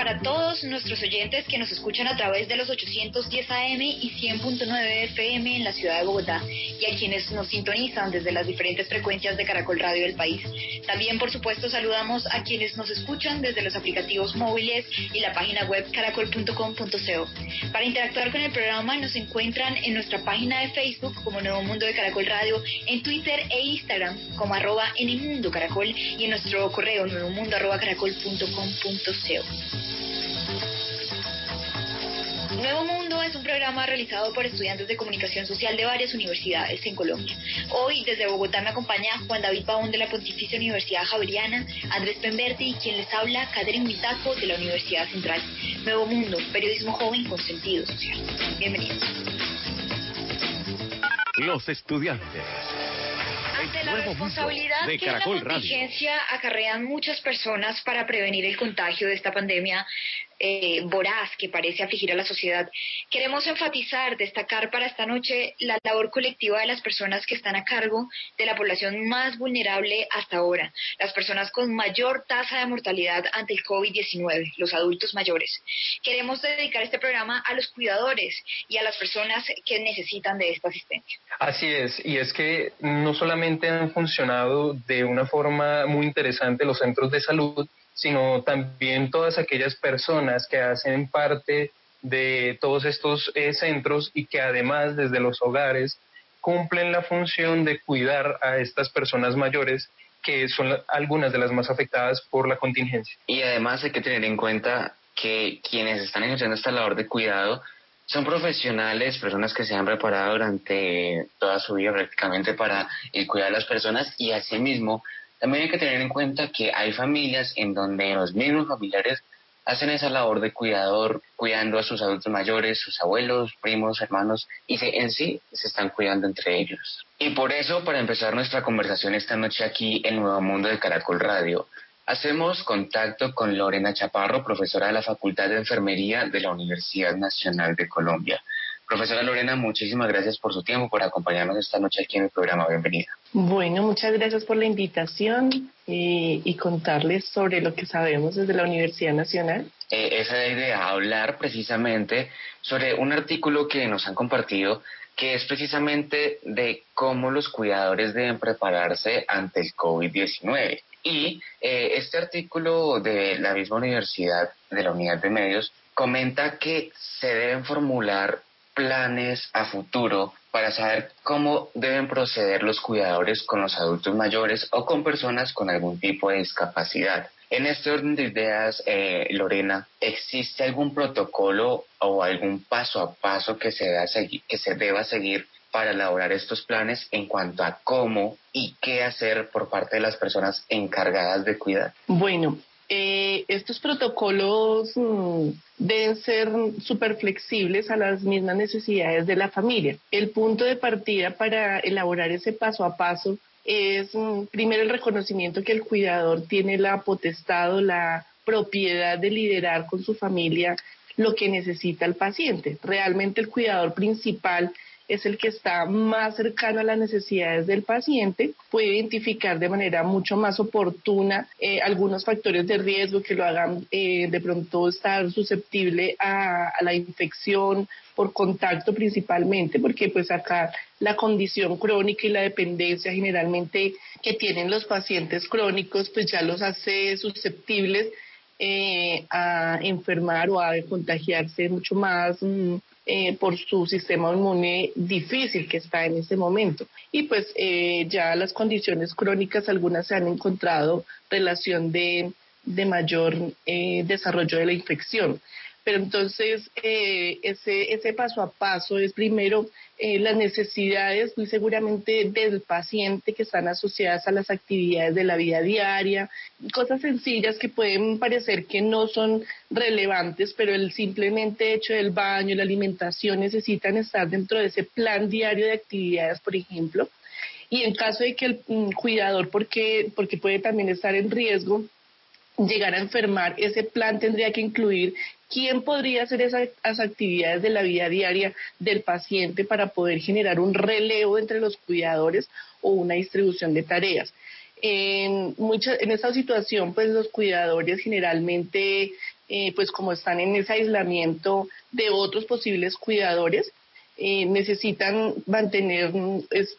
Para todos nuestros oyentes que nos escuchan a través de los 810 AM y 100.9 FM en la ciudad de Bogotá y a quienes nos sintonizan desde las diferentes frecuencias de Caracol Radio del país. También, por supuesto, saludamos a quienes nos escuchan desde los aplicativos móviles y la página web caracol.com.co. Para interactuar con el programa nos encuentran en nuestra página de Facebook como Nuevo Mundo de Caracol Radio, en Twitter e Instagram como arroba mundo caracol y en nuestro correo nuevomundo arroba caracol.com.co. Nuevo Mundo es un programa realizado por estudiantes de comunicación social de varias universidades en Colombia. Hoy desde Bogotá me acompaña Juan David Pavón de la Pontificia Universidad Javeriana, Andrés Pemberti y quien les habla, Catherine Mitaco de la Universidad Central. Nuevo Mundo, periodismo joven con sentido social. Bienvenidos. Los estudiantes. Ante la responsabilidad de que la contingencia acarrean muchas personas para prevenir el contagio de esta pandemia eh, voraz que parece afligir a la sociedad, queremos enfatizar, destacar para esta noche la labor colectiva de las personas que están a cargo de la población más vulnerable hasta ahora, las personas con mayor tasa de mortalidad ante el COVID-19, los adultos mayores. Queremos dedicar este programa a los cuidadores y a las personas que necesitan de esta asistencia. Así es, y es que no solamente han funcionado de una forma muy interesante los centros de salud, sino también todas aquellas personas que hacen parte de todos estos eh, centros y que además desde los hogares cumplen la función de cuidar a estas personas mayores que son algunas de las más afectadas por la contingencia. Y además hay que tener en cuenta que quienes están ejerciendo esta labor de cuidado son profesionales, personas que se han preparado durante toda su vida prácticamente para el cuidado de las personas y asimismo también hay que tener en cuenta que hay familias en donde los mismos familiares hacen esa labor de cuidador, cuidando a sus adultos mayores, sus abuelos, primos, hermanos, y se- en sí se están cuidando entre ellos. Y por eso, para empezar nuestra conversación esta noche aquí en Nuevo Mundo de Caracol Radio, hacemos contacto con Lorena Chaparro, profesora de la Facultad de Enfermería de la Universidad Nacional de Colombia. Profesora Lorena, muchísimas gracias por su tiempo, por acompañarnos esta noche aquí en el programa. Bienvenida. Bueno, muchas gracias por la invitación y, y contarles sobre lo que sabemos desde la Universidad Nacional. Eh, esa es la idea, hablar precisamente sobre un artículo que nos han compartido que es precisamente de cómo los cuidadores deben prepararse ante el COVID-19. Y eh, este artículo de la misma universidad, de la unidad de medios, comenta que se deben formular planes a futuro para saber cómo deben proceder los cuidadores con los adultos mayores o con personas con algún tipo de discapacidad. En este orden de ideas, eh, Lorena, ¿existe algún protocolo o algún paso a paso que se, deba segui- que se deba seguir para elaborar estos planes en cuanto a cómo y qué hacer por parte de las personas encargadas de cuidar? Bueno, eh, estos protocolos mm, deben ser súper flexibles a las mismas necesidades de la familia. El punto de partida para elaborar ese paso a paso es mm, primero el reconocimiento que el cuidador tiene la potestad o la propiedad de liderar con su familia lo que necesita el paciente. Realmente el cuidador principal es el que está más cercano a las necesidades del paciente, puede identificar de manera mucho más oportuna eh, algunos factores de riesgo que lo hagan eh, de pronto estar susceptible a, la infección por contacto principalmente, porque pues acá la condición crónica y la dependencia generalmente que tienen los pacientes crónicos pues ya los hace susceptibles eh, a enfermar o a contagiarse mucho más mm, eh, por su sistema inmune difícil que está en ese momento. Y pues eh, ya las condiciones crónicas, algunas se han encontrado relación de, de mayor eh, desarrollo de la infección. Pero entonces eh, ese, ese paso a paso es primero eh, las necesidades muy seguramente del paciente que están asociadas a las actividades de la vida diaria, cosas sencillas que pueden parecer que no son relevantes, pero el simplemente hecho del baño, la alimentación necesitan estar dentro de ese plan diario de actividades, por ejemplo. Y en caso de que el mm, cuidador, porque, porque puede también estar en riesgo, llegar a enfermar, ese plan tendría que incluir quién podría hacer esas, actividades de la vida diaria del paciente para poder generar un relevo entre los cuidadores o una distribución de tareas. En, mucha, esta situación, pues los cuidadores generalmente, eh, pues como están en ese aislamiento de otros posibles cuidadores, eh, necesitan mantener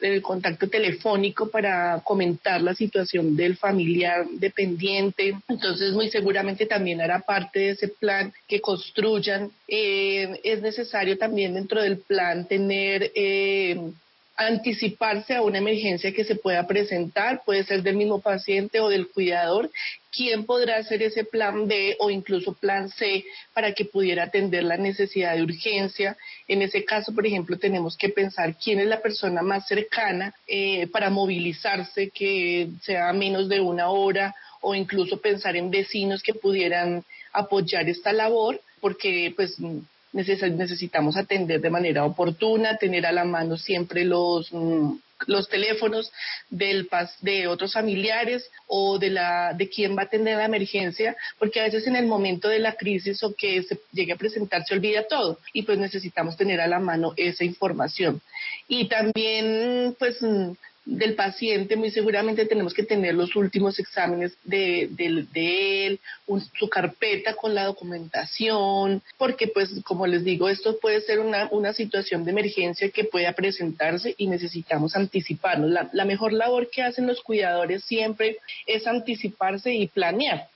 el contacto telefónico para comentar la situación del familiar dependiente. Entonces, muy seguramente también hará parte de ese plan que construyan. Eh, es necesario también dentro del plan tener eh, anticiparse a una emergencia que se pueda presentar, puede ser del mismo paciente o del cuidador, quién podrá hacer ese plan B o incluso plan C para que pudiera atender la necesidad de urgencia. En ese caso, por ejemplo, tenemos que pensar quién es la persona más cercana eh, para movilizarse, que sea menos de una hora o incluso pensar en vecinos que pudieran apoyar esta labor, porque pues necesitamos atender de manera oportuna, tener a la mano siempre los, mm, los teléfonos del de otros familiares o de la de quién va a atender la emergencia, porque a veces en el momento de la crisis o que se llegue a presentar se olvida todo y pues necesitamos tener a la mano esa información. Y también pues mm, del paciente, muy seguramente tenemos que tener los últimos exámenes de, de, él, su carpeta con la documentación, porque pues como les digo, esto puede ser una, una situación de emergencia que pueda presentarse y necesitamos anticiparnos. La, la mejor labor que hacen los cuidadores siempre es anticiparse y planear.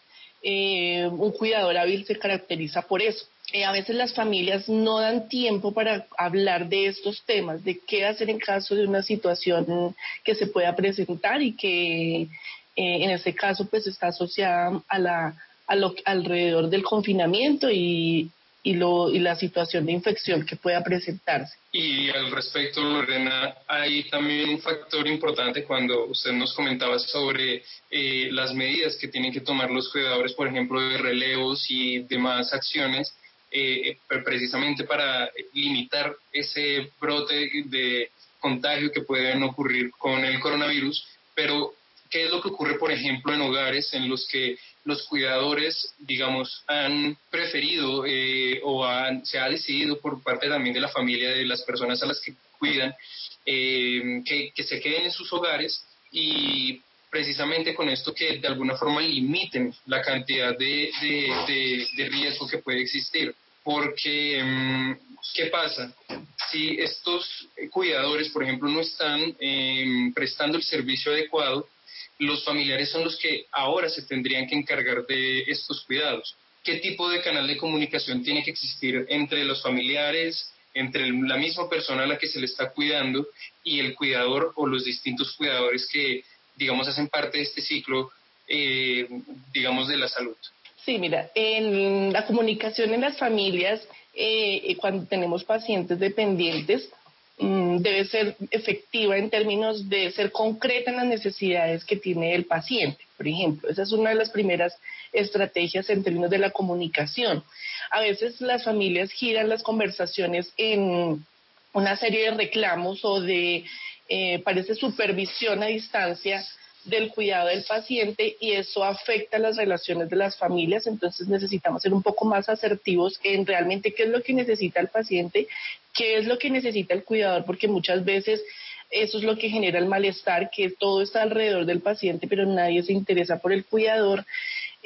Eh, un cuidador hábil se caracteriza por eso eh, a veces las familias no dan tiempo para hablar de estos temas, de qué hacer en caso de una situación que se pueda presentar y que eh, en este caso pues está asociada a la a lo alrededor del confinamiento y, y, lo, y la situación de infección que pueda presentarse. Y al respecto, Lorena, hay también un factor importante cuando usted nos comentaba sobre eh, las medidas que tienen que tomar los cuidadores, por ejemplo, de relevos y demás acciones eh, precisamente para limitar ese brote de contagio que pueden ocurrir con el coronavirus, pero ¿qué es lo que ocurre, por ejemplo, en hogares en los que los cuidadores, digamos, han preferido eh, o se ha decidido por parte también de la familia, de las personas a las que cuidan, eh, que, se queden en sus hogares y precisamente con esto que de alguna forma limiten la cantidad de, de riesgo que puede existir porque mm, ¿qué pasa? Si estos cuidadores, por ejemplo, no están em, prestando el servicio adecuado, los familiares son los que ahora se tendrían que encargar de estos cuidados. ¿Qué tipo de canal de comunicación tiene que existir entre los familiares, entre la misma persona a la que se le está cuidando y el cuidador o los distintos cuidadores que, digamos, hacen parte de este ciclo, eh, digamos, de la salud? Sí, mira, en la comunicación en las familias, eh, cuando tenemos pacientes dependientes, mm, debe ser efectiva en términos de ser concreta en las necesidades que tiene el paciente. Por ejemplo, esa es una de las primeras estrategias en términos de la comunicación. A veces las familias giran las conversaciones en una serie de reclamos o de, eh, parece, supervisión a distancia del cuidado del paciente y eso afecta las relaciones de las familias, entonces necesitamos ser un poco más asertivos en realmente qué es lo que necesita el paciente, qué es lo que necesita el cuidador, porque muchas veces eso es lo que genera el malestar, que todo está alrededor del paciente, pero nadie se interesa por el cuidador.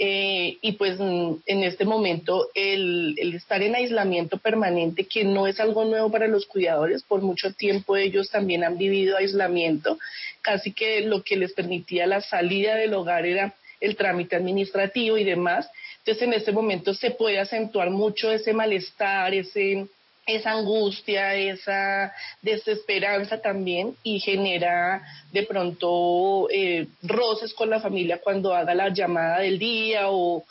Eh, y pues mm, en este momento el, el, estar en aislamiento permanente, que no es algo nuevo para los cuidadores, por mucho tiempo ellos también han vivido aislamiento, casi que lo que les permitía la salida del hogar era el trámite administrativo y demás. Entonces en este momento se puede acentuar mucho ese malestar, ese esa angustia, esa desesperanza también y genera de pronto eh, roces con la familia cuando haga la llamada del día o,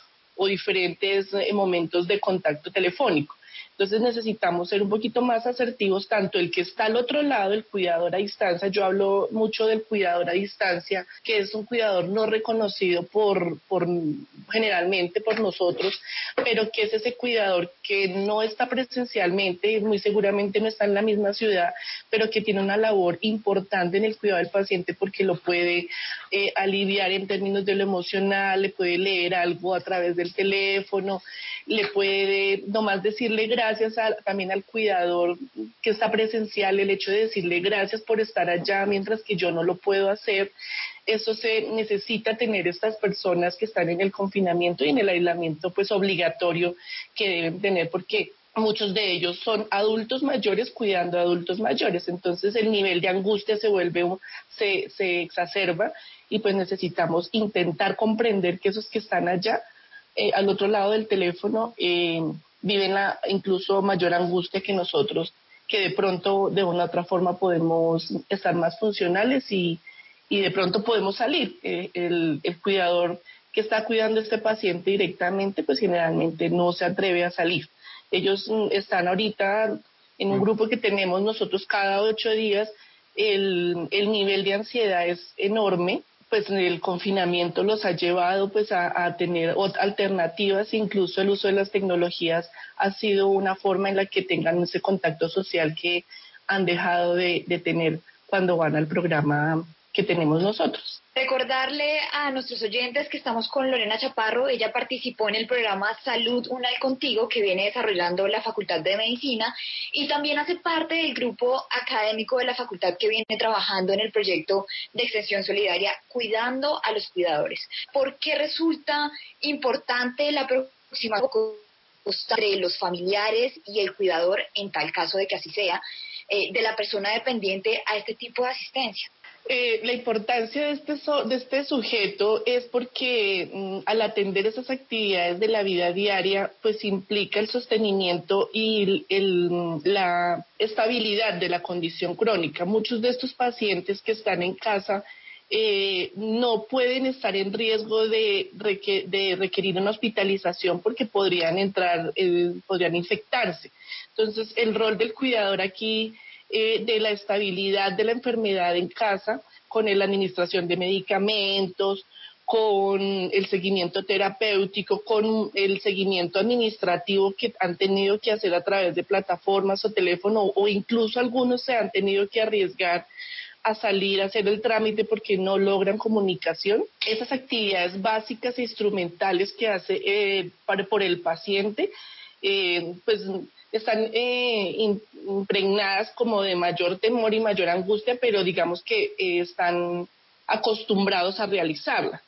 diferentes eh, momentos de contacto telefónico. Entonces necesitamos ser un poquito más asertivos, tanto el que está al otro lado, el cuidador a distancia, yo hablo mucho del cuidador a distancia, que es un cuidador no reconocido por, por generalmente por nosotros, pero que es ese cuidador que no está presencialmente, muy seguramente no está en la misma ciudad, pero que tiene una labor importante en el cuidado del paciente porque lo puede eh, aliviar en términos de lo emocional, le puede leer algo a través del teléfono, le puede nomás decirle gracias también al cuidador que está presencial, el hecho de decirle gracias por estar allá mientras que yo no lo puedo hacer. Eso se necesita tener estas personas que están en el confinamiento y en el aislamiento pues obligatorio que deben tener porque muchos de ellos son adultos mayores cuidando a adultos mayores, entonces el nivel de angustia se vuelve, se, se exacerba y pues necesitamos intentar comprender que esos que están allá eh, al otro lado del teléfono eh, viven la incluso mayor angustia que nosotros, que de pronto de una u otra forma podemos estar más funcionales y, y de pronto podemos salir. Eh, el, el cuidador que está cuidando a este paciente directamente, pues generalmente no se atreve a salir. Ellos mm, están ahorita en un mm. grupo que tenemos nosotros cada ocho días, el, el nivel de ansiedad es enorme pues el confinamiento los ha llevado pues a, tener alternativas, incluso el uso de las tecnologías ha sido una forma en la que tengan ese contacto social que han dejado de, de tener cuando van al programa que tenemos nosotros. Recordarle a nuestros oyentes que estamos con Lorena Chaparro, ella participó en el programa Salud Unal Contigo que viene desarrollando la Facultad de Medicina y también hace parte del grupo académico de la facultad que viene trabajando en el proyecto de extensión solidaria Cuidando a los Cuidadores. ¿Por qué resulta importante la aproximación entre los familiares y el cuidador, en tal caso de que así sea, eh, de la persona dependiente a este tipo de asistencia? Eh, la importancia de este, de este sujeto es porque mm, al atender esas actividades de la vida diaria, pues implica el sostenimiento y la estabilidad de la condición crónica. Muchos de estos pacientes que están en casa eh, no pueden estar en riesgo de, de, requerir una hospitalización porque podrían entrar, eh, podrían infectarse. Entonces, el rol del cuidador aquí eh, de la estabilidad de la enfermedad en casa con la administración de medicamentos, con el seguimiento terapéutico, con el seguimiento administrativo que han tenido que hacer a través de plataformas o teléfono o incluso algunos se han tenido que arriesgar a salir a hacer el trámite porque no logran comunicación. Esas actividades básicas e instrumentales que hace eh, para, por el paciente, eh, pues están eh, impregnadas como de mayor temor y mayor angustia, pero digamos que eh, están acostumbrados a realizarla.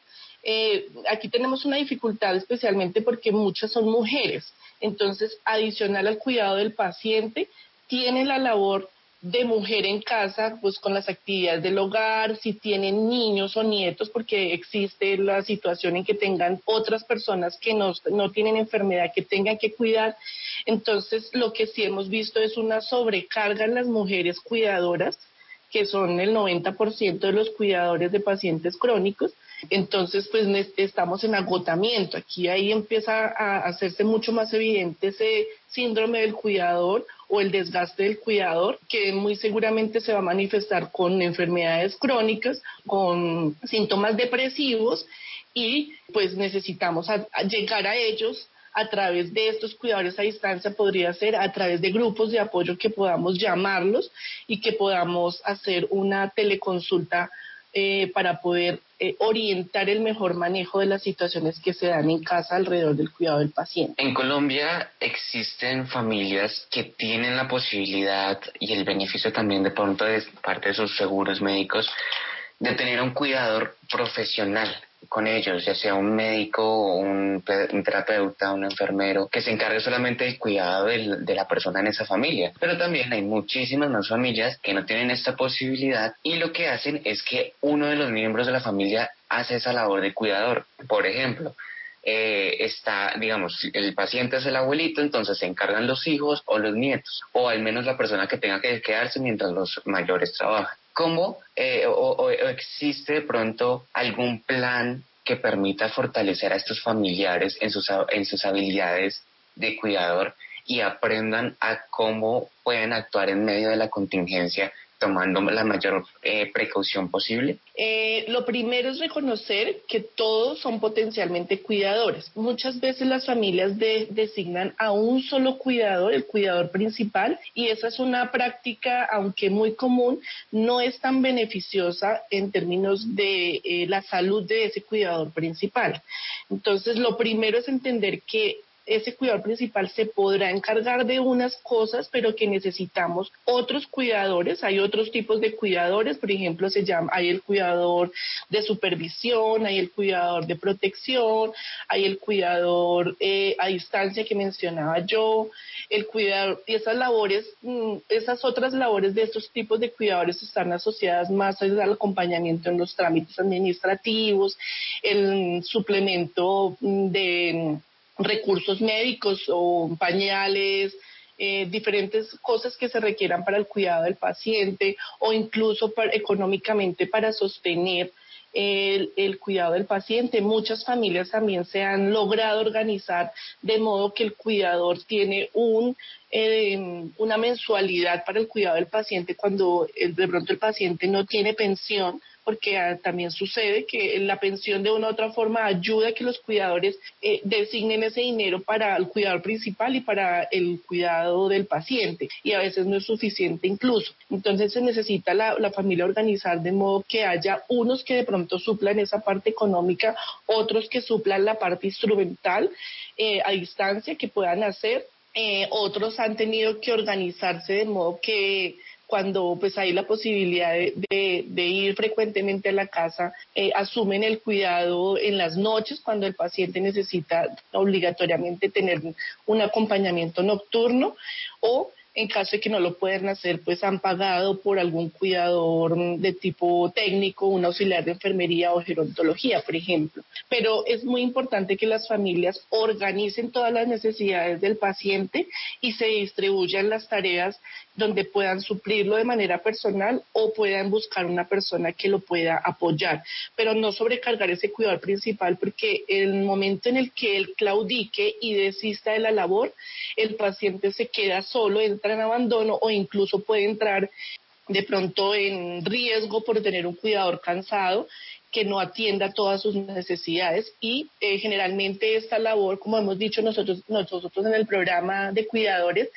Eh, aquí tenemos una dificultad especialmente porque muchas son mujeres. Entonces, adicional al cuidado del paciente, tiene la labor de mujer en casa, pues con las actividades del hogar, si tienen niños o nietos, porque existe la situación en que tengan otras personas que no, no tienen enfermedad que tengan que cuidar. Entonces, lo que sí hemos visto es una sobrecarga en las mujeres cuidadoras, que son el 90% de los cuidadores de pacientes crónicos. Entonces, pues estamos en agotamiento. Aquí ahí empieza a hacerse mucho más evidente ese síndrome del cuidador o el desgaste del cuidador, que muy seguramente se va a manifestar con enfermedades crónicas, con síntomas depresivos y pues necesitamos llegar a ellos a través de estos cuidadores a distancia podría ser a través de grupos de apoyo que podamos llamarlos y que podamos hacer una teleconsulta eh, para poder eh, orientar el mejor manejo de las situaciones que se dan en casa alrededor del cuidado del paciente. En Colombia existen familias que tienen la posibilidad y el beneficio también de pronto de parte de sus seguros médicos de tener un cuidador profesional con ellos, ya sea un médico un, terapeuta, un enfermero, que se encargue solamente del cuidado de la persona en esa familia. Pero también hay muchísimas más familias que no tienen esta posibilidad y lo que hacen es que uno de los miembros de la familia hace esa labor de cuidador. Por ejemplo, eh, está, digamos, el paciente es el abuelito, entonces se encargan los hijos o los nietos, o al menos la persona que tenga que quedarse mientras los mayores trabajan. ¿Cómo eh, o, existe de pronto algún plan que permita fortalecer a estos familiares en sus, en sus habilidades de cuidador y aprendan a cómo pueden actuar en medio de la contingencia tomando la mayor eh, precaución posible? Eh, lo primero es reconocer que todos son potencialmente cuidadores. Muchas veces las familias designan a un solo cuidador, el cuidador principal, y esa es una práctica, aunque muy común, no es tan beneficiosa en términos de eh, la salud de ese cuidador principal. Entonces, lo primero es entender que ese cuidador principal se podrá encargar de unas cosas, pero que necesitamos otros cuidadores. Hay otros tipos de cuidadores, por ejemplo, se llama, hay el cuidador de supervisión, hay el cuidador de protección, hay el cuidador eh, a distancia que mencionaba yo, el cuidador, y esas labores, mm, esas otras labores de estos tipos de cuidadores están asociadas más al acompañamiento en los trámites administrativos, el suplemento mm, de recursos médicos o pañales, eh, diferentes cosas que se requieran para el cuidado del paciente o incluso económicamente para sostener el, el, cuidado del paciente. Muchas familias también se han logrado organizar de modo que el cuidador tiene un, eh, una mensualidad para el cuidado del paciente cuando de pronto el paciente no tiene pensión porque ah, también sucede que la pensión de una u otra forma ayuda a que los cuidadores eh, designen ese dinero para el cuidador principal y para el cuidado del paciente y a veces no es suficiente incluso. Entonces se necesita la, familia organizar de modo que haya unos que de pronto suplan esa parte económica, otros que suplan la parte instrumental eh, a distancia que puedan hacer. Eh, otros han tenido que organizarse de modo que cuando pues hay la posibilidad de, ir frecuentemente a la casa, eh, asumen el cuidado en las noches cuando el paciente necesita obligatoriamente tener un acompañamiento nocturno o en caso de que no lo puedan hacer, pues han pagado por algún cuidador de tipo técnico, un auxiliar de enfermería o gerontología, por ejemplo. Pero es muy importante que las familias organicen todas las necesidades del paciente y se distribuyan las tareas donde puedan suplirlo de manera personal o puedan buscar una persona que lo pueda apoyar, pero no sobrecargar ese cuidador principal porque el momento en el que él claudique y desista de la labor, el paciente se queda solo, entra en abandono o incluso puede entrar de pronto en riesgo por tener un cuidador cansado que no atienda todas sus necesidades. Y eh, generalmente esta labor, como hemos dicho nosotros, nosotros en el programa de cuidadores,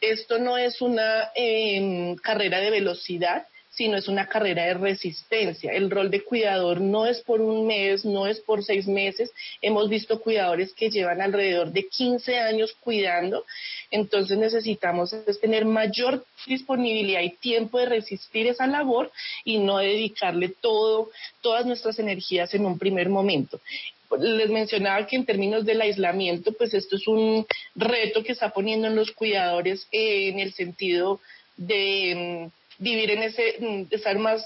esto no es una em, carrera de velocidad, sino es una carrera de resistencia. El rol de cuidador no es por un mes, no es por seis meses. Hemos visto cuidadores que llevan alrededor de 15 años cuidando, entonces necesitamos tener mayor disponibilidad y tiempo de resistir esa labor y no dedicarle todo, todas nuestras energías en un primer momento les mencionaba que en términos del aislamiento, pues esto es un reto que está poniendo en los cuidadores en el sentido de mm, vivir en ese, mm, estar más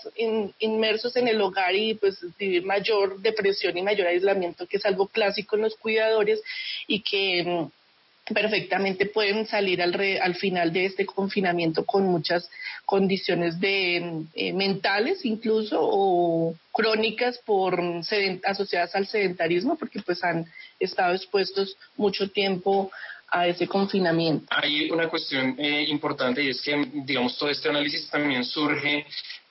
inmersos en el hogar y pues vivir mayor depresión y mayor aislamiento, que es algo clásico en los cuidadores y que mm, perfectamente pueden salir al, al final de este confinamiento con muchas condiciones de eh, mentales incluso o crónicas por asociadas al sedentarismo porque pues han estado expuestos mucho tiempo a ese confinamiento. Hay una cuestión eh, importante y es que, digamos, todo este análisis también surge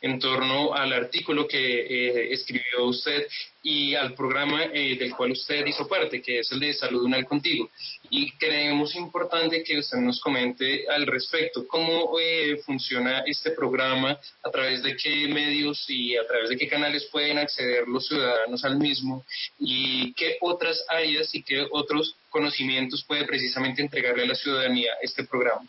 en torno al artículo que eh, escribió usted y al programa eh, del cual usted hizo parte, que es el de Salud Unal Contigo. Y creemos importante que usted nos comente al respecto cómo eh, funciona este programa, a través de qué medios y a través de qué canales pueden acceder los ciudadanos al mismo y qué otras áreas y qué otros conocimientos puede precisamente entregarle a la ciudadanía este programa.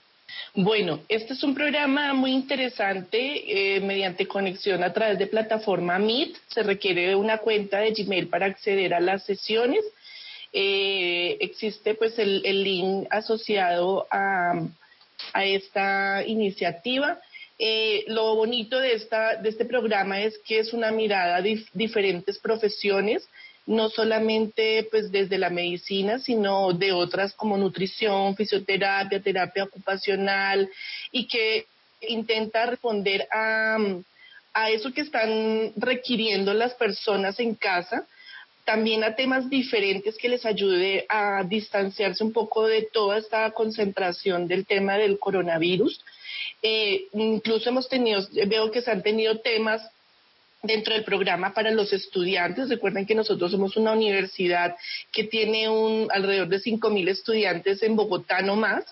Bueno, este es un programa muy interesante eh, mediante conexión a través de plataforma Meet. Se requiere una cuenta de Gmail para acceder a las sesiones. Eh, existe pues el, link asociado a, esta iniciativa. Eh, lo bonito de, esta, de este programa es que es una mirada de diferentes profesiones no solamente pues desde la medicina, sino de otras como nutrición, fisioterapia, terapia ocupacional y que intenta responder a, a eso que están requiriendo las personas en casa también a temas diferentes que les ayude a distanciarse un poco de toda esta concentración del tema del coronavirus. Eh, incluso hemos tenido, veo que se han tenido temas dentro del programa para los estudiantes. Recuerden que nosotros somos una universidad que tiene un, alrededor de 5.000 estudiantes en Bogotá no más.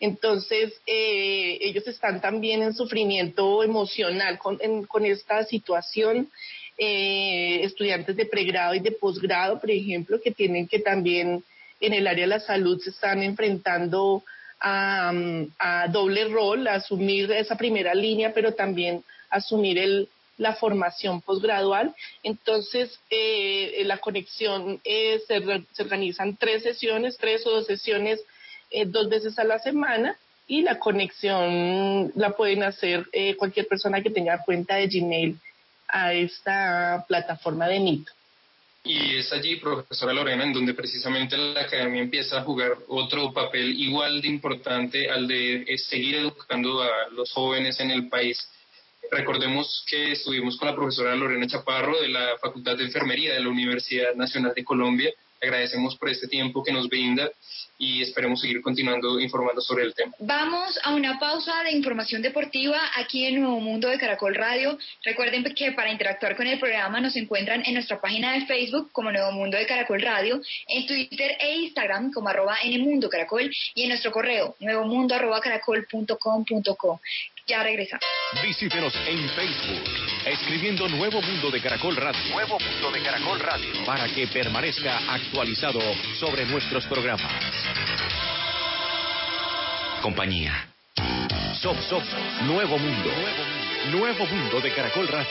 Entonces, eh, ellos están también en sufrimiento emocional con, esta situación. Eh, estudiantes de pregrado y de posgrado, por ejemplo, que tienen que también en el área de la salud se están enfrentando a, doble rol, asumir esa primera línea, pero también asumir el, la formación posgradual. Entonces, eh, la conexión eh, se, se, organizan tres sesiones, tres o dos sesiones eh, dos veces a la semana y la conexión la pueden hacer eh, cualquier persona que tenga cuenta de Gmail a esta plataforma de Meet. Y es allí, profesora Lorena, en donde precisamente la academia empieza a jugar otro papel igual de importante al de seguir educando a los jóvenes en el país Recordemos que estuvimos con la profesora Lorena Chaparro de la Facultad de Enfermería de la Universidad Nacional de Colombia. Agradecemos por este tiempo que nos brinda y esperemos seguir continuando informando sobre el tema. Vamos a una pausa de información deportiva aquí en Nuevo Mundo de Caracol Radio. Recuerden que para interactuar con el programa nos encuentran en nuestra página de Facebook como Nuevo Mundo de Caracol Radio, en Twitter e Instagram como arroba Mundo Caracol y en nuestro correo nuevomundo arroba caracol.com.co. Ya regresa. Visítenos en Facebook, escribiendo Nuevo Mundo de Caracol Radio. Nuevo Mundo de Caracol Radio. Para que permanezca actualizado sobre nuestros programas. Compañía. Sof, Sof, Nuevo Mundo. Nuevo Mundo de Caracol Radio.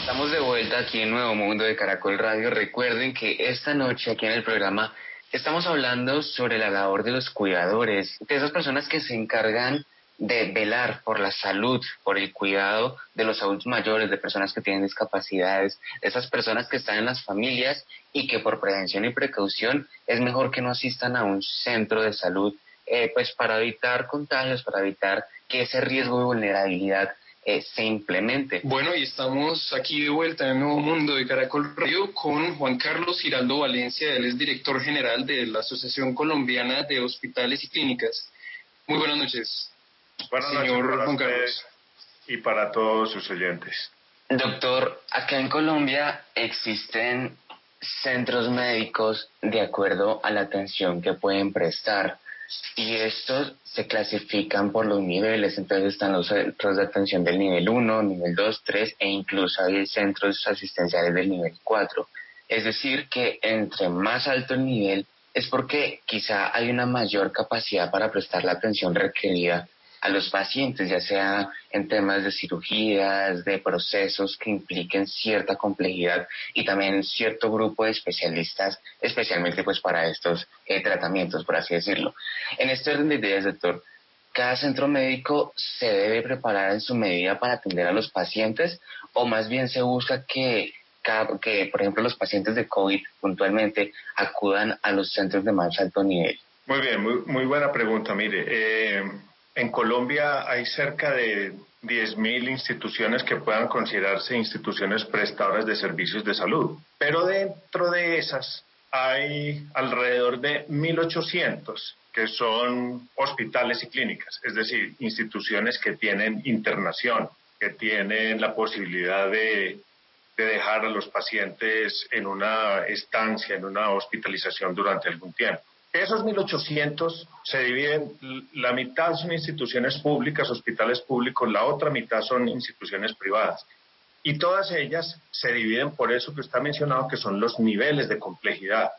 Estamos de vuelta aquí en Nuevo Mundo de Caracol Radio. Recuerden que esta noche aquí en el programa estamos hablando sobre la labor de los cuidadores, de esas personas que se encargan de velar por la salud, por el cuidado de los adultos mayores, de personas que tienen discapacidades, de esas personas que están en las familias y que por prevención y precaución es mejor que no asistan a un centro de salud, eh, pues para evitar contagios, para evitar que ese riesgo de vulnerabilidad eh, se implemente. Bueno, y estamos aquí de vuelta en Nuevo Mundo de Caracol Radio con Juan Carlos Giraldo Valencia, él es director general de la Asociación Colombiana de Hospitales y Clínicas. Muy buenas noches. Buenas noches y para todos sus oyentes. Doctor, acá en Colombia existen centros médicos de acuerdo a la atención que pueden prestar y estos se clasifican por los niveles, entonces están los centros de atención del nivel 1, nivel 2, 3 e incluso hay centros asistenciales del nivel 4. Es decir, que entre más alto el nivel es porque quizá hay una mayor capacidad para prestar la atención requerida a los pacientes, ya sea en temas de cirugías, de procesos que impliquen cierta complejidad y también cierto grupo de especialistas, especialmente pues para estos eh, tratamientos, por así decirlo. En este orden de ideas, doctor, ¿cada centro médico se debe preparar en su medida para atender a los pacientes o más bien se busca que que, por ejemplo, los pacientes de COVID puntualmente acudan a los centros de más alto nivel? Muy bien, muy, muy buena pregunta. Mire, eh, en Colombia hay cerca de 10.000 instituciones que puedan considerarse instituciones prestadoras de servicios de salud, pero dentro de esas hay alrededor de 1.800 que son hospitales y clínicas, es decir, instituciones que tienen internación, que tienen la posibilidad de, de dejar a los pacientes en una estancia, en una hospitalización durante algún tiempo. Esos 1.800 se dividen, la mitad son instituciones públicas, hospitales públicos, la otra mitad son instituciones privadas. Y todas ellas se dividen por eso que está mencionado, que son los niveles de complejidad,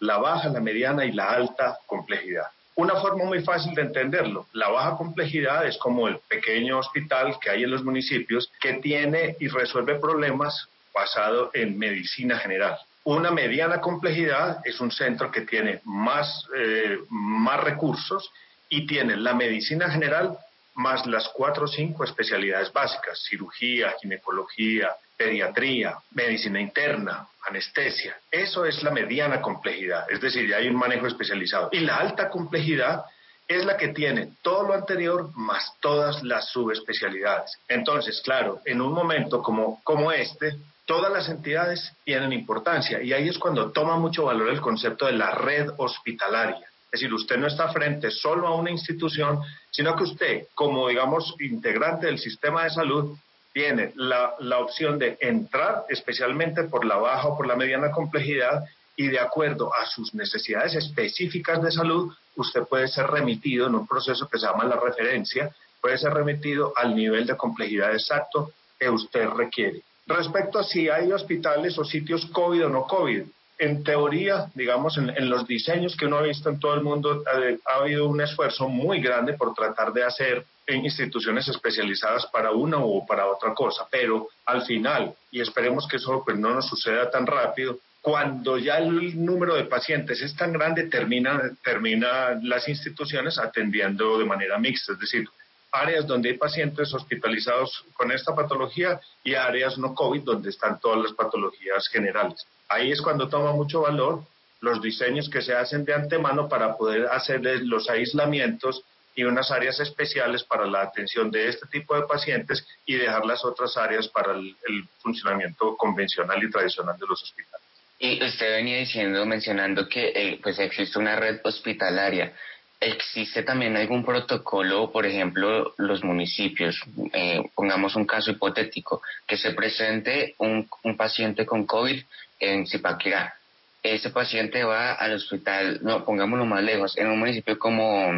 la baja, la mediana y la alta complejidad. Una forma muy fácil de entenderlo, la baja complejidad es como el pequeño hospital que hay en los municipios que tiene y resuelve problemas basado en medicina general. Una mediana complejidad es un centro que tiene más, eh, más recursos y tiene la medicina general más las cuatro o cinco especialidades básicas, cirugía, ginecología, pediatría, medicina interna, anestesia. Eso es la mediana complejidad, es decir, ya hay un manejo especializado. Y la alta complejidad es la que tiene todo lo anterior más todas las subespecialidades. Entonces, claro, en un momento como, como este, todas las entidades tienen importancia y ahí es cuando toma mucho valor el concepto de la red hospitalaria. Es decir, usted no está frente solo a una institución, sino que usted, como digamos integrante del sistema de salud, tiene la, la opción de entrar especialmente por la baja o por la mediana complejidad y de acuerdo a sus necesidades específicas de salud, usted puede ser remitido en un proceso que se llama la referencia, puede ser remitido al nivel de complejidad exacto que usted requiere. Respecto a si hay hospitales o sitios COVID o no COVID, en teoría, digamos, en, los diseños que uno ha visto en todo el mundo, ha, habido un esfuerzo muy grande por tratar de hacer en instituciones especializadas para una o para otra cosa, pero al final, y esperemos que eso pues, no nos suceda tan rápido, cuando ya el número de pacientes es tan grande, termina, termina las instituciones atendiendo de manera mixta, es decir, áreas donde hay pacientes hospitalizados con esta patología y áreas no COVID donde están todas las patologías generales. Ahí es cuando toma mucho valor los diseños que se hacen de antemano para poder hacer los aislamientos y unas áreas especiales para la atención de este tipo de pacientes y dejar las otras áreas para el, funcionamiento convencional y tradicional de los hospitales. Y usted venía diciendo, mencionando que eh, pues existe una red hospitalaria. ¿Existe también algún protocolo, por ejemplo, los municipios, eh, pongamos un caso hipotético, que se presente un, un paciente con COVID en Zipaquirá? Ese paciente va al hospital, no, pongámoslo más lejos, en un municipio como,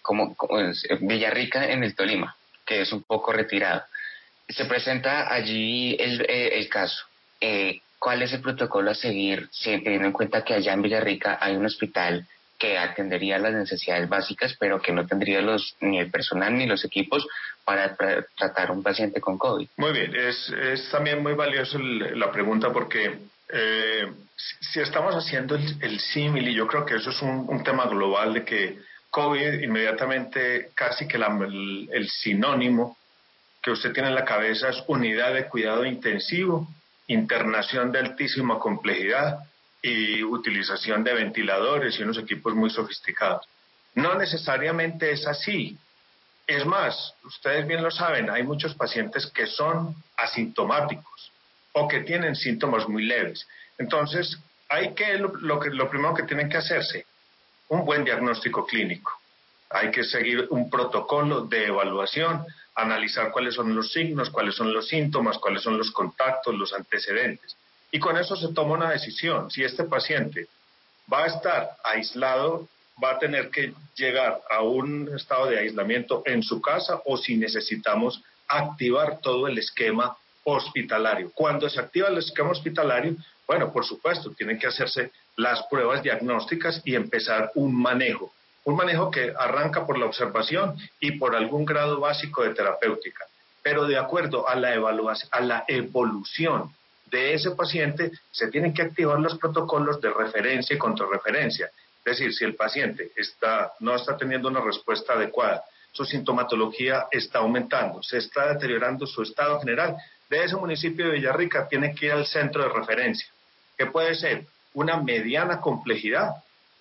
como, Villarrica, en el Tolima, que es un poco retirado. Se presenta allí el, eh, el caso. Eh, ¿Cuál es el protocolo a seguir, teniendo en cuenta que allá en Villarrica hay un hospital que atendería las necesidades básicas, pero que no tendría los, ni el personal ni los equipos para tratar a un paciente con COVID. Muy bien, es, también muy valiosa la pregunta porque eh, si estamos haciendo el, símil, y yo creo que eso es un, tema global de que COVID inmediatamente casi que el, el sinónimo que usted tiene en la cabeza es unidad de cuidado intensivo, internación de altísima complejidad, y utilización de ventiladores y unos equipos muy sofisticados. No necesariamente es así. Es más, ustedes bien lo saben, hay muchos pacientes que son asintomáticos o que tienen síntomas muy leves. Entonces, hay que lo, que, lo primero que tienen que hacerse, un buen diagnóstico clínico. Hay que seguir un protocolo de evaluación, analizar cuáles son los signos, cuáles son los síntomas, cuáles son los contactos, los antecedentes. Y con eso se toma una decisión. Si este paciente va a estar aislado, va a tener que llegar a un estado de aislamiento en su casa o si necesitamos activar todo el esquema hospitalario. Cuando se activa el esquema hospitalario, bueno, por supuesto, tienen que hacerse las pruebas diagnósticas y empezar un manejo. Un manejo que arranca por la observación y por algún grado básico de terapéutica, pero de acuerdo a la evaluación, a la evolución de ese paciente se tienen que activar los protocolos de referencia y contrarreferencia. Es decir, si el paciente está, no está teniendo una respuesta adecuada, su sintomatología está aumentando, se está deteriorando su estado general, de ese municipio de Villarrica tiene que ir al centro de referencia, que puede ser una mediana complejidad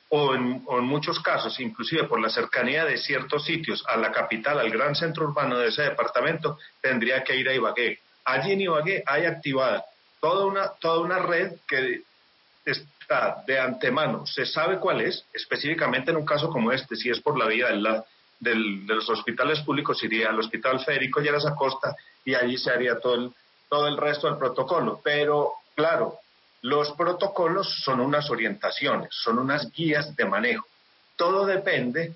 o en, o en, muchos casos, inclusive por la cercanía de ciertos sitios a la capital, al gran centro urbano de ese departamento, tendría que ir a Ibagué. Allí en Ibagué hay activada toda una, toda una red que está de antemano, se sabe cuál es, específicamente en un caso como este, si es por la vía de los hospitales públicos, iría al Hospital Federico Lleras Acosta y allí se haría todo el, todo el resto del protocolo. Pero, claro, los protocolos son unas orientaciones, son unas guías de manejo. Todo depende,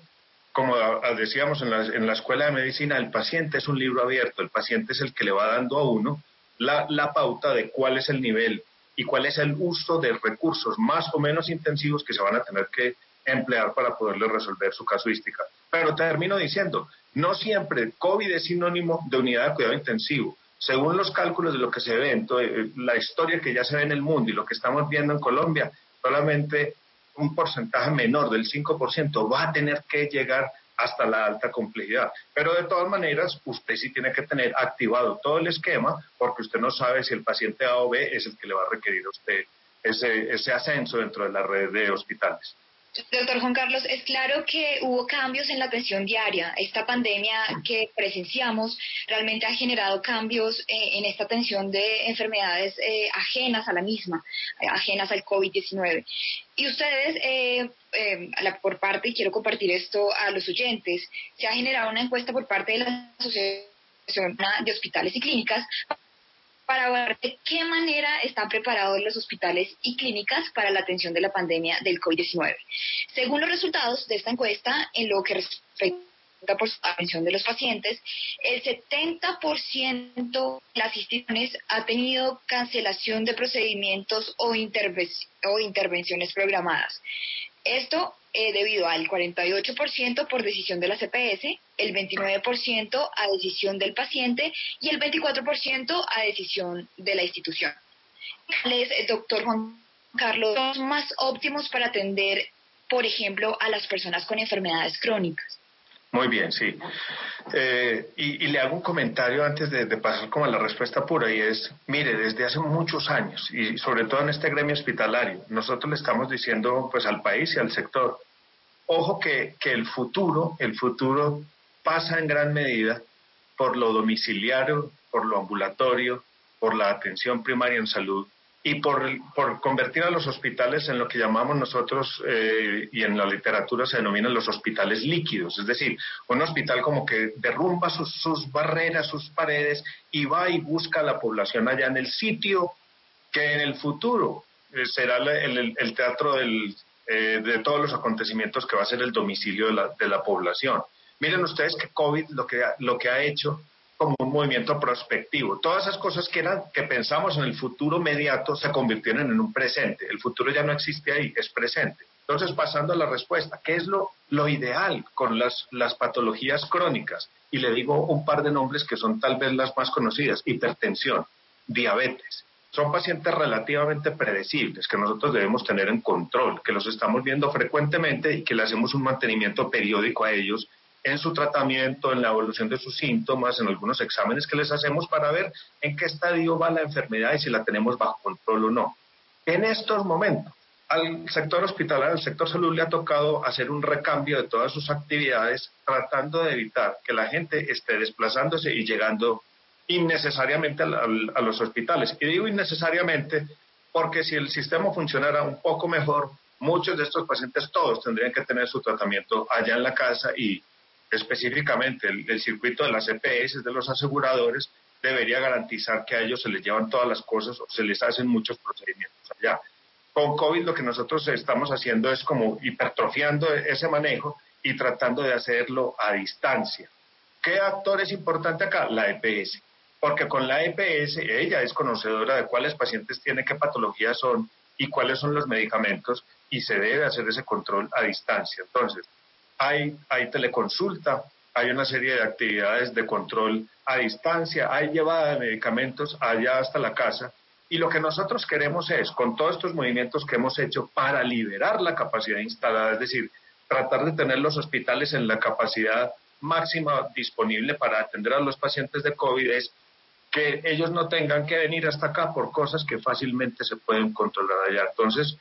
como decíamos en la, en la escuela de medicina, el paciente es un libro abierto, el paciente es el que le va dando a uno la, pauta de cuál es el nivel y cuál es el uso de recursos más o menos intensivos que se van a tener que emplear para poderle resolver su casuística. Pero termino diciendo, no siempre COVID es sinónimo de unidad de cuidado intensivo. Según los cálculos de lo que se ve, en eh, la historia que ya se ve en el mundo y lo que estamos viendo en Colombia, solamente un porcentaje menor del 5% va a tener que llegar hasta la alta complejidad. Pero de todas maneras, usted sí tiene que tener activado todo el esquema porque usted no sabe si el paciente A o B es el que le va a requerir a usted ese, ese ascenso dentro de la red de hospitales. Doctor Juan Carlos, es claro que hubo cambios en la atención diaria. Esta pandemia que presenciamos realmente ha generado cambios eh, en esta atención de enfermedades eh, ajenas a la misma, eh, ajenas al COVID-19. Y ustedes, por parte, y quiero compartir esto a los oyentes, se ha generado una encuesta por parte de la Asociación de Hospitales y Clínicas para ver de qué manera están preparados los hospitales y clínicas para la atención de la pandemia del COVID-19. Según los resultados de esta encuesta, en lo que respecta por la atención de los pacientes, el 70% de las instituciones ha tenido cancelación de procedimientos o, o intervenciones programadas. Esto eh, debido al 48% por decisión de la CPS, el 29% a decisión del paciente y el 24% a decisión de la institución. ¿Cuáles, eh, doctor Juan Carlos, son más óptimos para atender, por ejemplo, a las personas con enfermedades crónicas? Muy bien, sí. Eh, y, le hago un comentario antes de, pasar como a la respuesta pura y es, mire, desde hace muchos años y sobre todo en este gremio hospitalario, nosotros le estamos diciendo pues al país y al sector, ojo que, que el futuro, el futuro pasa en gran medida por lo domiciliario, por lo ambulatorio, por la atención primaria en salud y por, por, convertir a los hospitales en lo que llamamos nosotros, eh, y en la literatura se denominan los hospitales líquidos, es decir, un hospital como que derrumba sus, barreras, sus paredes y va y busca a la población allá en el sitio que en el futuro eh, será el, el, teatro del, eh, de todos los acontecimientos que va a ser el domicilio de la, de la población. Miren ustedes que COVID lo que, lo que ha hecho como un movimiento prospectivo. Todas esas cosas que, eran, que pensamos en el futuro inmediato se convirtieron en un presente. El futuro ya no existe ahí, es presente. Entonces, pasando a la respuesta, ¿qué es lo, lo ideal con las, las patologías crónicas? Y le digo un par de nombres que son tal vez las más conocidas, hipertensión, diabetes. Son pacientes relativamente predecibles que nosotros debemos tener en control, que los estamos viendo frecuentemente y que le hacemos un mantenimiento periódico a ellos en su tratamiento, en la evolución de sus síntomas, en algunos exámenes que les hacemos para ver en qué estadio va la enfermedad y si la tenemos bajo control o no. En estos momentos, al sector hospitalario, al sector salud le ha tocado hacer un recambio de todas sus actividades, tratando de evitar que la gente esté desplazándose y llegando innecesariamente a, los hospitales. Y digo innecesariamente porque si el sistema funcionara un poco mejor, muchos de estos pacientes, todos tendrían que tener su tratamiento allá en la casa y específicamente el, circuito de las EPS, de los aseguradores, debería garantizar que a ellos se les llevan todas las cosas o se les hacen muchos procedimientos allá. Con COVID lo que nosotros estamos haciendo es como hipertrofiando ese manejo y tratando de hacerlo a distancia. ¿Qué actor es importante acá? La EPS. Porque con la EPS ella es conocedora de cuáles pacientes tiene, qué patologías son y cuáles son los medicamentos y se debe hacer ese control a distancia. Entonces, hay, hay teleconsulta, hay una serie de actividades de control a distancia, hay llevada de medicamentos allá hasta la casa. Y lo que nosotros queremos es, con todos estos movimientos que hemos hecho para liberar la capacidad instalada, es decir, tratar de tener los hospitales en la capacidad máxima disponible para atender a los pacientes de COVID, es que ellos no tengan que venir hasta acá por cosas que fácilmente se pueden controlar allá. Entonces,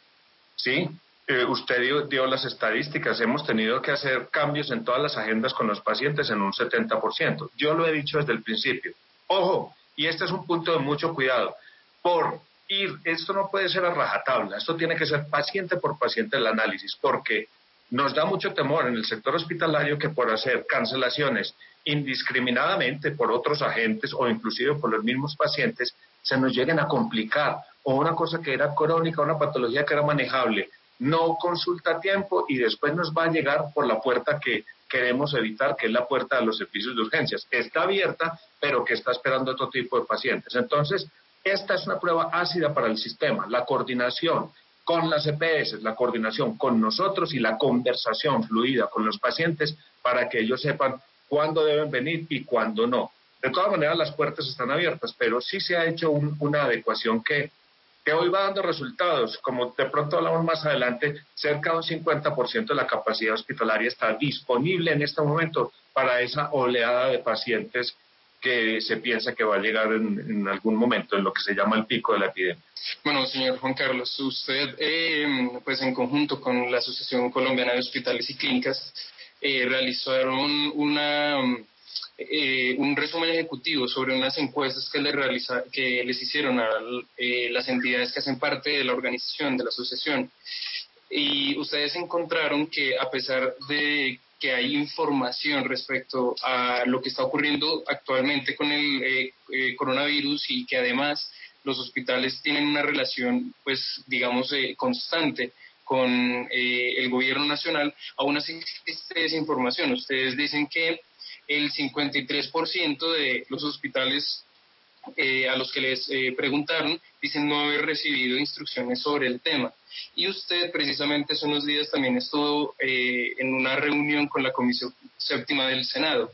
sí, eh, usted dio, las estadísticas, hemos tenido que hacer cambios en todas las agendas con los pacientes en un 70%. Yo lo he dicho desde el principio. Ojo, y este es un punto de mucho cuidado, por ir, esto no puede ser a rajatabla, esto tiene que ser paciente por paciente el análisis, porque nos da mucho temor en el sector hospitalario que por hacer cancelaciones indiscriminadamente por otros agentes o inclusive por los mismos pacientes, se nos lleguen a complicar o una cosa que era crónica, una patología que era manejable, no consulta a tiempo y después nos va a llegar por la puerta que queremos evitar, que es la puerta de los servicios de urgencias. Está abierta, pero que está esperando otro tipo de pacientes. Entonces, esta es una prueba ácida para el sistema, la coordinación con las EPS, la coordinación con nosotros y la conversación fluida con los pacientes para que ellos sepan cuándo deben venir y cuándo no. De todas maneras, las puertas están abiertas, pero sí se ha hecho una adecuación que que hoy va dando resultados. Como de pronto hablamos más adelante, cerca de un 50% de la capacidad hospitalaria está disponible en este momento para esa oleada de pacientes que se piensa que va a llegar en, algún momento en lo que se llama el pico de la epidemia. Bueno, señor Juan Carlos, usted, eh, pues en conjunto con la Asociación Colombiana de Hospitales y Clínicas, eh, realizaron una, eh, un resumen ejecutivo sobre unas encuestas que, le realiza, que les hicieron a eh, las entidades que hacen parte de la organización, de la asociación. Y ustedes encontraron que a pesar de que hay información respecto a lo que está ocurriendo actualmente con el eh, eh, coronavirus y que además los hospitales tienen una relación, pues, digamos, eh, constante con el gobierno nacional, aún así existe esa información. Ustedes dicen que el 53% de los hospitales a los que les preguntaron dicen no haber recibido instrucciones sobre el tema. Y usted precisamente hace unos días también estuvo eh, en una reunión con la Comisión Séptima del Senado.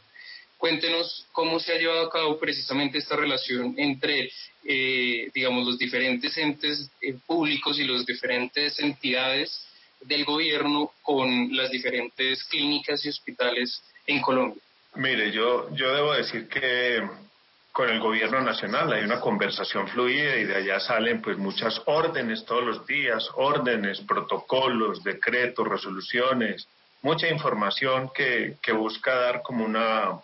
Cuéntenos cómo se ha llevado a cabo precisamente esta relación entre, eh, digamos, los diferentes entes eh, públicos y las diferentes entidades del gobierno con las diferentes clínicas y hospitales en Colombia. Mire, yo, yo debo decir que con el gobierno nacional, hay una conversación fluida y de allá salen pues muchas órdenes todos los días, órdenes, protocolos, decretos, resoluciones, mucha información que, que busca dar como una,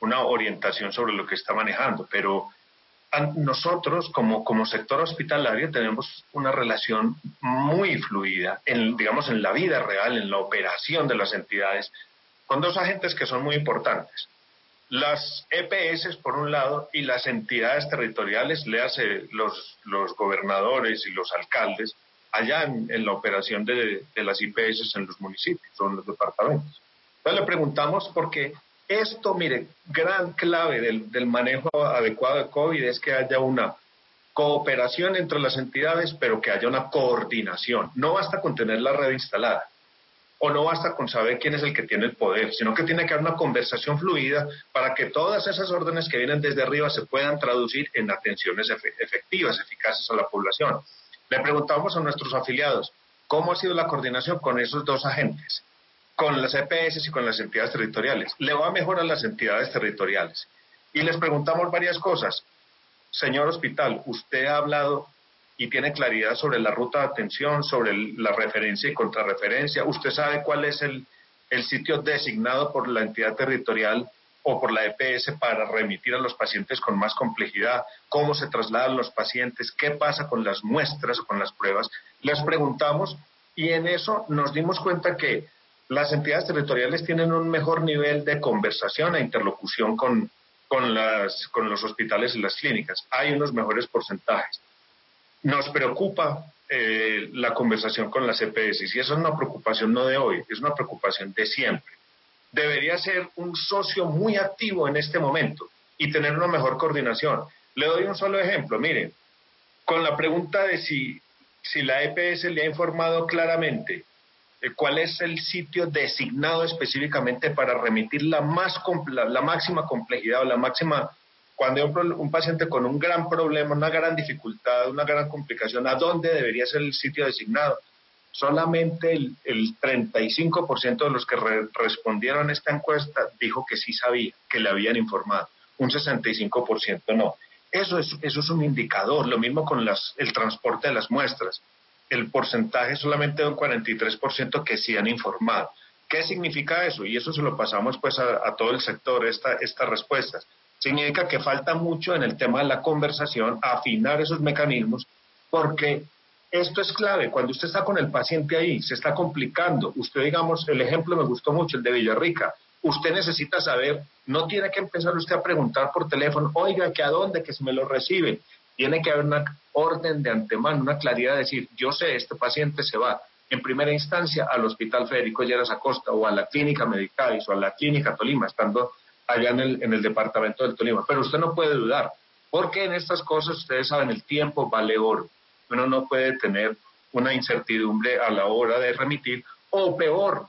una orientación sobre lo que está manejando, pero nosotros como, como sector hospitalario tenemos una relación muy fluida, en, digamos, en la vida real, en la operación de las entidades, con dos agentes que son muy importantes las EPS por un lado y las entidades territoriales, le hace los, los gobernadores y los alcaldes, allá en, la operación de, las IPS en los municipios o en los departamentos. Entonces le preguntamos por qué esto, mire, gran clave del, del manejo adecuado de COVID es que haya una cooperación entre las entidades, pero que haya una coordinación. No basta con tener la red instalada o no basta con saber quién es el que tiene el poder, sino que tiene que haber una conversación fluida para que todas esas órdenes que vienen desde arriba se puedan traducir en atenciones efectivas, eficaces a la población. Le preguntamos a nuestros afiliados, ¿cómo ha sido la coordinación con esos dos agentes? Con las EPS y con las entidades territoriales. ¿Le va mejor a las entidades territoriales? Y les preguntamos varias cosas. Señor hospital, usted ha hablado y tiene claridad sobre la ruta de atención, sobre la referencia y contrarreferencia. Usted sabe cuál es el, el sitio designado por la entidad territorial o por la EPS para remitir a los pacientes con más complejidad, cómo se trasladan los pacientes, qué pasa con las muestras o con las pruebas. Les preguntamos y en eso nos dimos cuenta que las entidades territoriales tienen un mejor nivel de conversación e interlocución con, con, las, con los hospitales y las clínicas. Hay unos mejores porcentajes. Nos preocupa eh, la conversación con las EPS y eso es una preocupación no de hoy, es una preocupación de siempre. Debería ser un socio muy activo en este momento y tener una mejor coordinación. Le doy un solo ejemplo, miren, con la pregunta de si, si la EPS le ha informado claramente cuál es el sitio designado específicamente para remitir la, más, la máxima complejidad o la máxima cuando hay un, paciente con un gran problema, una gran dificultad, una gran complicación, ¿a dónde debería ser el sitio designado? Solamente el, 35% de los que respondieron a esta encuesta dijo que sí sabía, que le habían informado. Un 65% no. Eso es, eso es un indicador. Lo mismo con las, el transporte de las muestras. El porcentaje es solamente de un 43% que sí han informado. ¿Qué significa eso? Y eso se lo pasamos pues a, todo el sector, esta, estas respuestas significa que falta mucho en el tema de la conversación, afinar esos mecanismos, porque esto es clave. Cuando usted está con el paciente ahí, se está complicando. Usted, digamos, el ejemplo me gustó mucho, el de Villarrica. Usted necesita saber, no tiene que empezar usted a preguntar por teléfono, oiga, ¿que a dónde? Que se me lo recibe. Tiene que haber una orden de antemano, una claridad de decir, yo sé, este paciente se va en primera instancia al Hospital Federico Lleras Acosta o a la Clínica Medicais o a la Clínica Tolima, estando allá en el, en el departamento del Tolima. Pero usted no puede dudar, porque en estas cosas ustedes saben, el tiempo vale oro. Uno no puede tener una incertidumbre a la hora de remitir, o peor,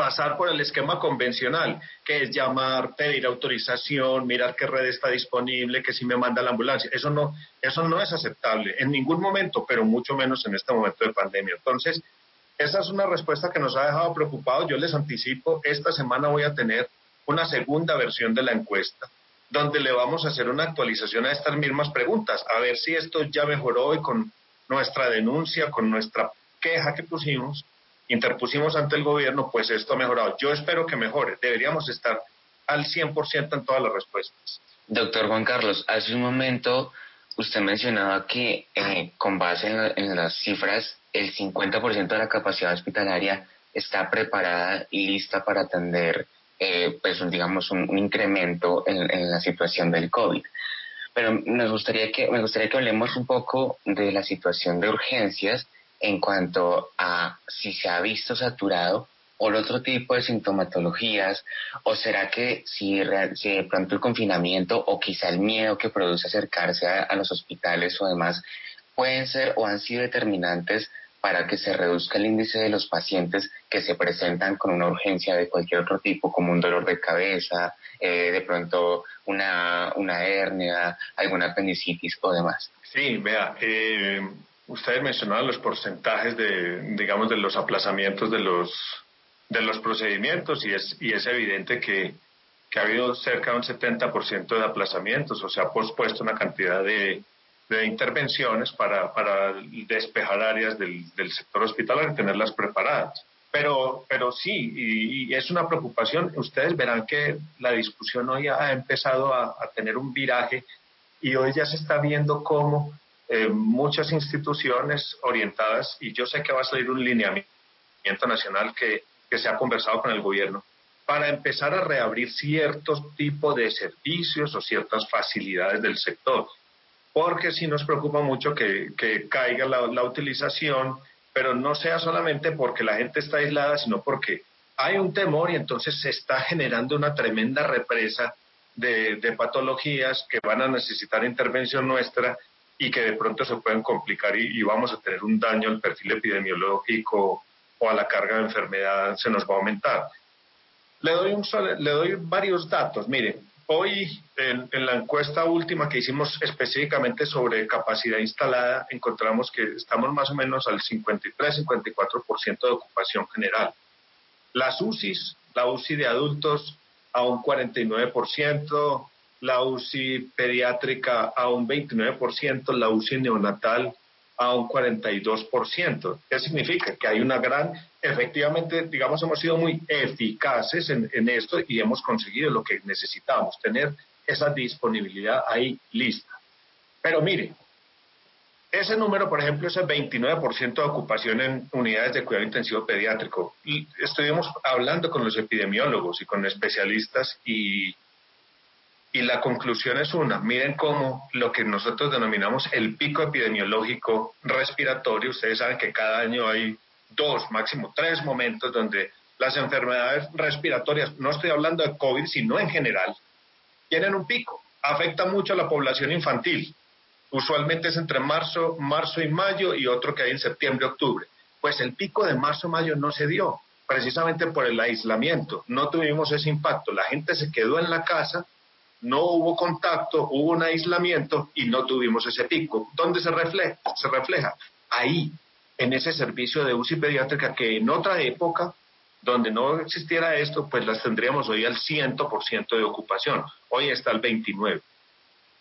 pasar por el esquema convencional, que es llamar, pedir autorización, mirar qué red está disponible, que si me manda la ambulancia. Eso no, eso no es aceptable en ningún momento, pero mucho menos en este momento de pandemia. Entonces, esa es una respuesta que nos ha dejado preocupados. Yo les anticipo, esta semana voy a tener una segunda versión de la encuesta donde le vamos a hacer una actualización a estas mismas preguntas, a ver si esto ya mejoró y con nuestra denuncia, con nuestra queja que pusimos, interpusimos ante el gobierno, pues esto ha mejorado. Yo espero que mejore, deberíamos estar al 100% en todas las respuestas. Doctor Juan Carlos, hace un momento usted mencionaba que eh, con base en, las cifras, el 50% de la capacidad hospitalaria está preparada y lista para atender eh, pues digamos un, incremento en, la situación del COVID. Pero nos gustaría que, me gustaría que hablemos un poco de la situación de urgencias en cuanto a si se ha visto saturado o el otro tipo de sintomatologías, o será que si, de pronto el confinamiento o quizá el miedo que produce acercarse a los hospitales o demás pueden ser o han sido determinantes para que se reduzca el índice de los pacientes que se presentan con una urgencia de cualquier otro tipo, como un dolor de cabeza, eh, de pronto una, una hernia, alguna apendicitis o demás. Sí, vea, eh, ustedes mencionaban los porcentajes de, digamos, de los aplazamientos de los, de los procedimientos y es, y es evidente que, que ha habido cerca de un 70% de aplazamientos, o sea, ha pospuesto una cantidad de, de intervenciones para, para despejar áreas del, del, sector hospitalario y tenerlas preparadas. Pero, pero sí, y, es una preocupación. Ustedes verán que la discusión hoy ha empezado a, tener un viraje y hoy ya se está viendo cómo eh, muchas instituciones orientadas, y yo sé que va a salir un lineamiento nacional que, que se ha conversado con el gobierno, para empezar a reabrir ciertos tipos de servicios o ciertas facilidades del sector porque sí nos preocupa mucho que, caiga la, utilización, pero no sea solamente porque la gente está aislada, sino porque hay un temor y entonces se está generando una tremenda represa de, patologías que van a necesitar intervención nuestra y que de pronto se pueden complicar y, vamos a tener un daño al perfil epidemiológico o a la carga de enfermedad se nos va a aumentar. Le doy, un, le doy varios datos. Miren, Hoy, en, la encuesta última que hicimos específicamente sobre capacidad instalada, encontramos que estamos más o menos al 53-54% de ocupación general. Las UCIs, la UCI de adultos a un 49%, la UCI pediátrica a un 29%, la UCI neonatal a un 42%. ¿Qué significa? Que hay una gran, efectivamente, digamos, hemos sido muy eficaces en, esto y hemos conseguido lo que necesitábamos, tener esa disponibilidad ahí lista. Pero mire, ese número, por ejemplo, ese 29% de ocupación en unidades de cuidado intensivo pediátrico. Estuvimos hablando con los epidemiólogos y con especialistas y y la conclusión es una, miren cómo lo que nosotros denominamos el pico epidemiológico respiratorio, ustedes saben que cada año hay dos, máximo tres momentos donde las enfermedades respiratorias, no estoy hablando de COVID, sino en general, tienen un pico, afecta mucho a la población infantil. Usualmente es entre marzo, marzo y mayo y otro que hay en septiembre, octubre. Pues el pico de marzo-mayo no se dio, precisamente por el aislamiento. No tuvimos ese impacto. La gente se quedó en la casa no hubo contacto, hubo un aislamiento y no tuvimos ese pico. ¿Dónde se refleja? Se refleja ahí, en ese servicio de UCI pediátrica que en otra época, donde no existiera esto, pues las tendríamos hoy al 100% de ocupación. Hoy está al 29%.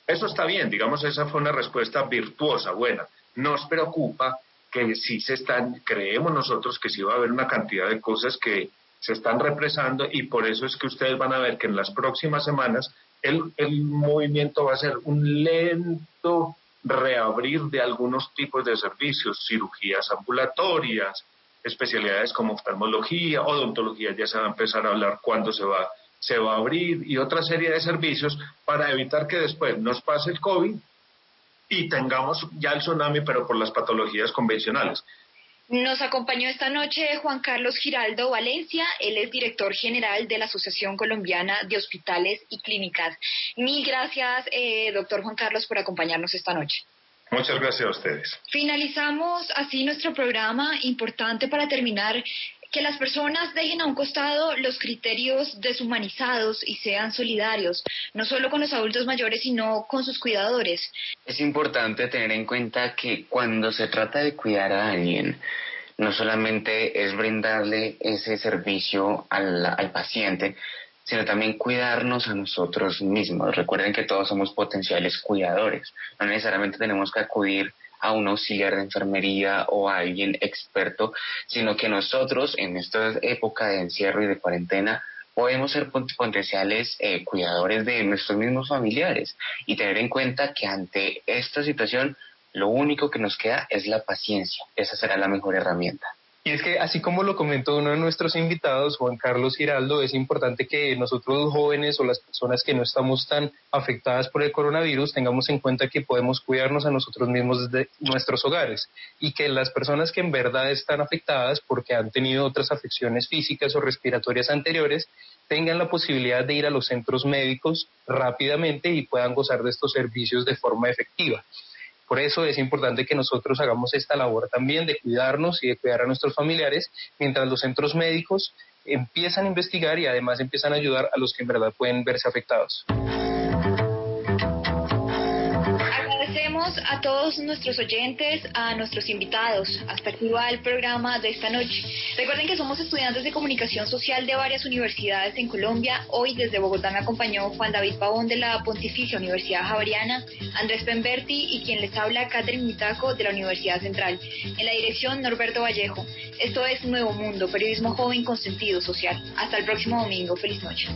Eso está bien, digamos, esa fue una respuesta virtuosa, buena. Nos preocupa que si se están, creemos nosotros que sí va a haber una cantidad de cosas que se están represando y por eso es que ustedes van a ver que en las próximas semanas el, el movimiento va a ser un lento reabrir de algunos tipos de servicios, cirugías ambulatorias, especialidades como oftalmología, odontología, ya se va a empezar a hablar cuándo se va, se va a abrir y otra serie de servicios para evitar que después nos pase el COVID y tengamos ya el tsunami, pero por las patologías convencionales. Nos acompañó esta noche Juan Carlos Giraldo Valencia, él es director general de la Asociación Colombiana de Hospitales y Clínicas. Mil gracias, eh, doctor Juan Carlos, por acompañarnos esta noche. Muchas gracias a ustedes. Finalizamos así nuestro programa. Importante para terminar que las personas dejen a un costado los criterios deshumanizados y sean solidarios, no solo con los adultos mayores, sino con sus cuidadores. Es importante tener en cuenta que cuando se trata de cuidar a alguien, no solamente es brindarle ese servicio al, al paciente, sino también cuidarnos a nosotros mismos. Recuerden que todos somos potenciales cuidadores, no necesariamente tenemos que acudir a un auxiliar de enfermería o a alguien experto, sino que nosotros en esta época de encierro y de cuarentena podemos ser potenciales eh, cuidadores de nuestros mismos familiares y tener en cuenta que ante esta situación lo único que nos queda es la paciencia. Esa será la mejor herramienta. Y es que, así como lo comentó uno de nuestros invitados, Juan Carlos Giraldo, es importante que nosotros jóvenes o las personas que no estamos tan afectadas por el coronavirus tengamos en cuenta que podemos cuidarnos a nosotros mismos desde nuestros hogares y que las personas que en verdad están afectadas porque han tenido otras afecciones físicas o respiratorias anteriores tengan la posibilidad de ir a los centros médicos rápidamente y puedan gozar de estos servicios de forma efectiva. Por eso es importante que nosotros hagamos esta labor también de cuidarnos y de cuidar a nuestros familiares, mientras los centros médicos empiezan a investigar y además empiezan a ayudar a los que en verdad pueden verse afectados. A todos nuestros oyentes, a nuestros invitados. Hasta aquí va el programa de esta noche. Recuerden que somos estudiantes de comunicación social de varias universidades en Colombia. Hoy desde Bogotá me acompañó Juan David Pavón de la Pontificia Universidad Javeriana, Andrés Pemberti y quien les habla, Catherine Mitaco de la Universidad Central. En la dirección, Norberto Vallejo. Esto es Nuevo Mundo, periodismo joven con sentido social. Hasta el próximo domingo. Feliz noche.